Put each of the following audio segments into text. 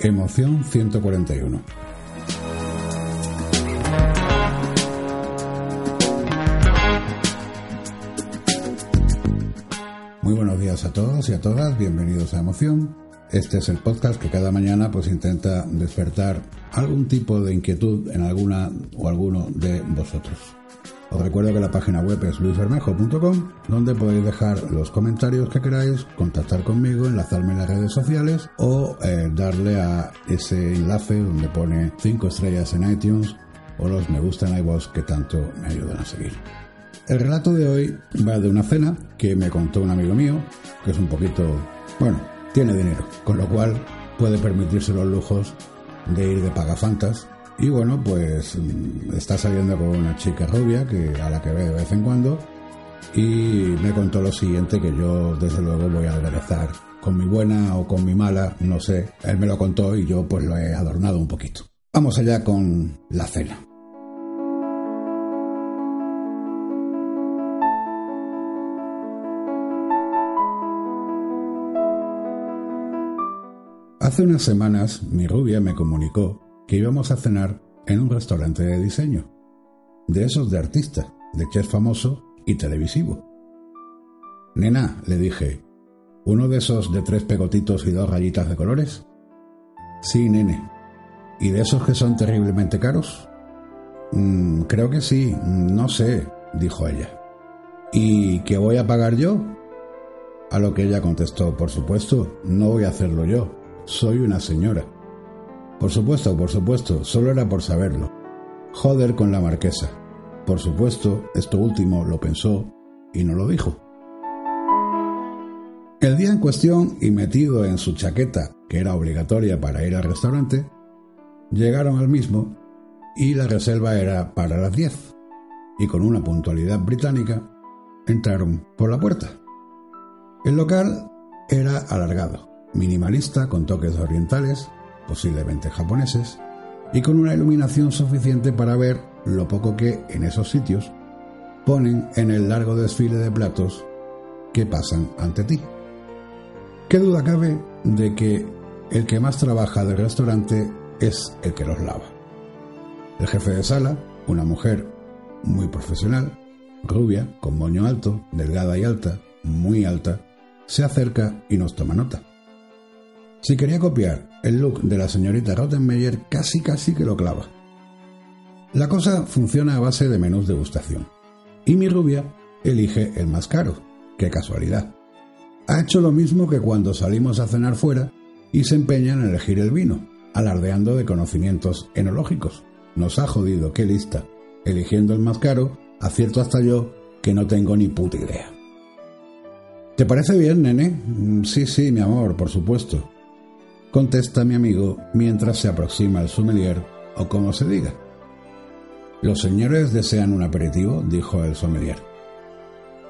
Emoción 141. Muy buenos días a todos y a todas, bienvenidos a Emoción. Este es el podcast que cada mañana pues intenta despertar algún tipo de inquietud en alguna o alguno de vosotros. Os recuerdo que la página web es luisbermejo.com, donde podéis dejar los comentarios que queráis, contactar conmigo, enlazarme en las redes sociales o eh, darle a ese enlace donde pone 5 estrellas en iTunes o los me gusta en iVoox que tanto me ayudan a seguir. El relato de hoy va de una cena que me contó un amigo mío, que es un poquito, bueno, tiene dinero, con lo cual puede permitirse los lujos de ir de pagafantas y bueno, pues mm, está saliendo con una chica rubia que a la que ve de vez en cuando y me contó lo siguiente que yo desde luego voy a aderezar con mi buena o con mi mala, no sé. Él me lo contó y yo pues lo he adornado un poquito. Vamos allá con la cena. Hace unas semanas mi rubia me comunicó que íbamos a cenar en un restaurante de diseño, de esos de artista, de chef famoso y televisivo. Nena, le dije, ¿uno de esos de tres pegotitos y dos rayitas de colores? Sí, nene. ¿Y de esos que son terriblemente caros? Mm, creo que sí, no sé, dijo ella. ¿Y qué voy a pagar yo? A lo que ella contestó, por supuesto, no voy a hacerlo yo, soy una señora. Por supuesto, por supuesto, solo era por saberlo. Joder con la marquesa. Por supuesto, esto último lo pensó y no lo dijo. El día en cuestión, y metido en su chaqueta, que era obligatoria para ir al restaurante, llegaron al mismo y la reserva era para las 10. Y con una puntualidad británica, entraron por la puerta. El local era alargado, minimalista con toques orientales posiblemente japoneses, y con una iluminación suficiente para ver lo poco que en esos sitios ponen en el largo desfile de platos que pasan ante ti. ¿Qué duda cabe de que el que más trabaja del restaurante es el que los lava? El jefe de sala, una mujer muy profesional, rubia, con moño alto, delgada y alta, muy alta, se acerca y nos toma nota. Si quería copiar el look de la señorita Rottenmeier, casi casi que lo clava. La cosa funciona a base de menús de gustación. Y mi rubia elige el más caro. ¡Qué casualidad! Ha hecho lo mismo que cuando salimos a cenar fuera y se empeña en elegir el vino, alardeando de conocimientos enológicos. Nos ha jodido, qué lista. Eligiendo el más caro, acierto hasta yo que no tengo ni puta idea. ¿Te parece bien, nene? Mm, sí, sí, mi amor, por supuesto contesta mi amigo mientras se aproxima el sommelier o como se diga. ¿Los señores desean un aperitivo? dijo el sommelier.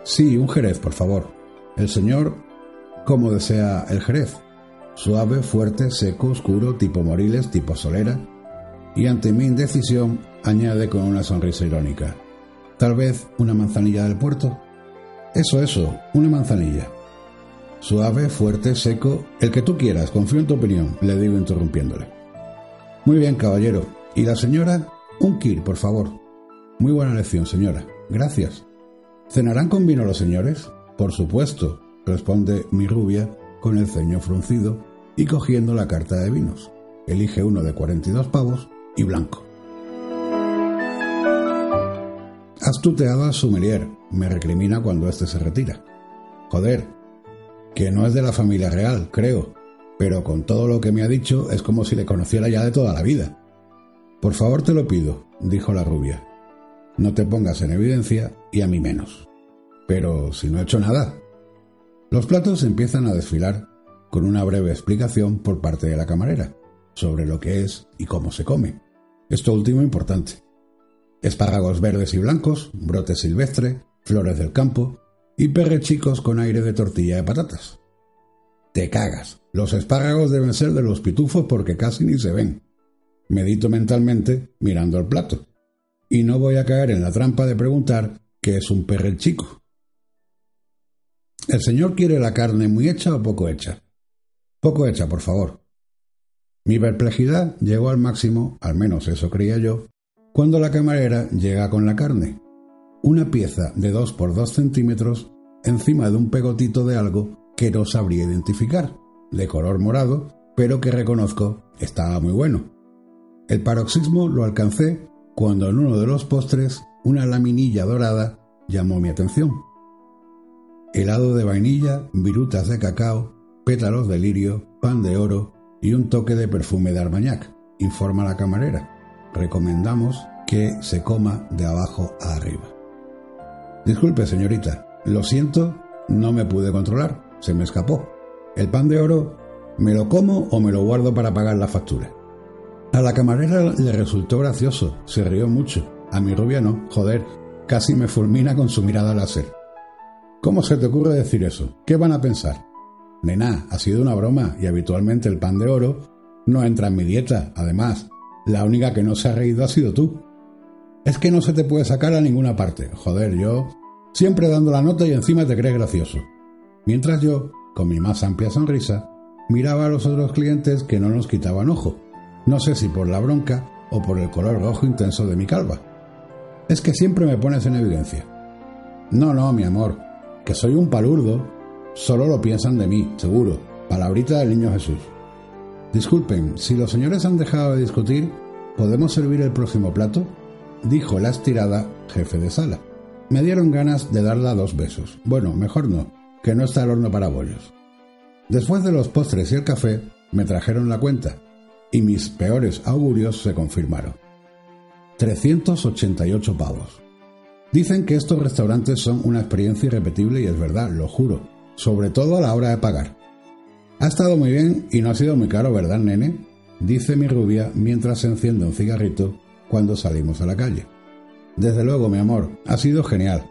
Sí, un jerez, por favor. El señor, ¿cómo desea el jerez? Suave, fuerte, seco, oscuro, tipo moriles, tipo solera. Y ante mi indecisión, añade con una sonrisa irónica. Tal vez una manzanilla del puerto. Eso, eso, una manzanilla. Suave, fuerte, seco, el que tú quieras, confío en tu opinión, le digo interrumpiéndole. Muy bien, caballero. ¿Y la señora? Un kir, por favor. Muy buena lección, señora. Gracias. ¿Cenarán con vino los señores? Por supuesto, responde mi rubia con el ceño fruncido y cogiendo la carta de vinos. Elige uno de 42 pavos y blanco. Has tuteado a Sumerier, me recrimina cuando éste se retira. Joder, que no es de la familia real, creo, pero con todo lo que me ha dicho es como si le conociera ya de toda la vida. Por favor te lo pido, dijo la rubia. No te pongas en evidencia y a mí menos. Pero si no he hecho nada. Los platos empiezan a desfilar con una breve explicación por parte de la camarera sobre lo que es y cómo se come. Esto último importante. Espárragos verdes y blancos, brote silvestre, flores del campo, y perrechicos con aire de tortilla de patatas. Te cagas. Los espárragos deben ser de los pitufos porque casi ni se ven. Medito mentalmente mirando el plato. Y no voy a caer en la trampa de preguntar qué es un perrechico. ¿El señor quiere la carne muy hecha o poco hecha? Poco hecha, por favor. Mi perplejidad llegó al máximo, al menos eso creía yo, cuando la camarera llega con la carne. Una pieza de 2 por 2 centímetros encima de un pegotito de algo que no sabría identificar, de color morado, pero que reconozco estaba muy bueno. El paroxismo lo alcancé cuando en uno de los postres una laminilla dorada llamó mi atención. Helado de vainilla, virutas de cacao, pétalos de lirio, pan de oro y un toque de perfume de armañac, informa la camarera. Recomendamos que se coma de abajo a arriba. Disculpe, señorita, lo siento, no me pude controlar, se me escapó. El pan de oro, ¿me lo como o me lo guardo para pagar la factura? A la camarera le resultó gracioso, se rió mucho. A mi rubia no, joder, casi me fulmina con su mirada láser. ¿Cómo se te ocurre decir eso? ¿Qué van a pensar? Nena, ha sido una broma y habitualmente el pan de oro no entra en mi dieta. Además, la única que no se ha reído ha sido tú. Es que no se te puede sacar a ninguna parte. Joder, yo siempre dando la nota y encima te crees gracioso. Mientras yo, con mi más amplia sonrisa, miraba a los otros clientes que no nos quitaban ojo. No sé si por la bronca o por el color rojo intenso de mi calva. Es que siempre me pones en evidencia. No, no, mi amor, que soy un palurdo, solo lo piensan de mí, seguro. Palabrita del niño Jesús. Disculpen, si los señores han dejado de discutir, ¿podemos servir el próximo plato? Dijo la estirada jefe de sala. Me dieron ganas de darla dos besos. Bueno, mejor no, que no está el horno para bollos. Después de los postres y el café, me trajeron la cuenta, y mis peores augurios se confirmaron. 388 pavos. Dicen que estos restaurantes son una experiencia irrepetible y es verdad, lo juro, sobre todo a la hora de pagar. Ha estado muy bien y no ha sido muy caro, ¿verdad, nene? Dice mi rubia mientras se enciende un cigarrito cuando salimos a la calle. Desde luego, mi amor, ha sido genial.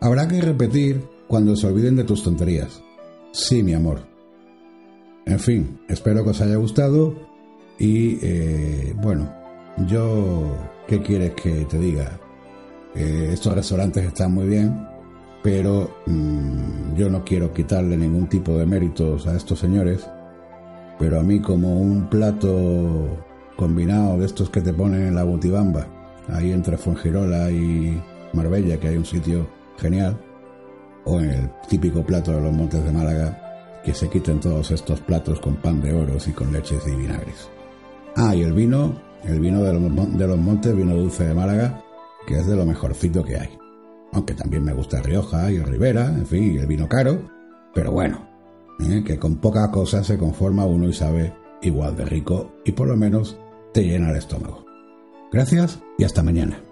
Habrá que repetir cuando se olviden de tus tonterías. Sí, mi amor. En fin, espero que os haya gustado y eh, bueno, yo, ¿qué quieres que te diga? Estos restaurantes están muy bien, pero mm, yo no quiero quitarle ningún tipo de méritos a estos señores, pero a mí como un plato combinado de estos que te ponen en la Butibamba, ahí entre Fuengirola y Marbella, que hay un sitio genial, o en el típico plato de los Montes de Málaga, que se quiten todos estos platos con pan de oros y con leches y vinagres. Ah, y el vino, el vino de los, Montes, vino dulce de Málaga, que es de lo mejorcito que hay aunque también me gusta Rioja y Ribera, en fin, el vino caro, pero bueno, ¿eh? que con pocas cosas se conforma uno y sabe igual de rico y por lo menos te llena el estómago. Gracias y hasta mañana.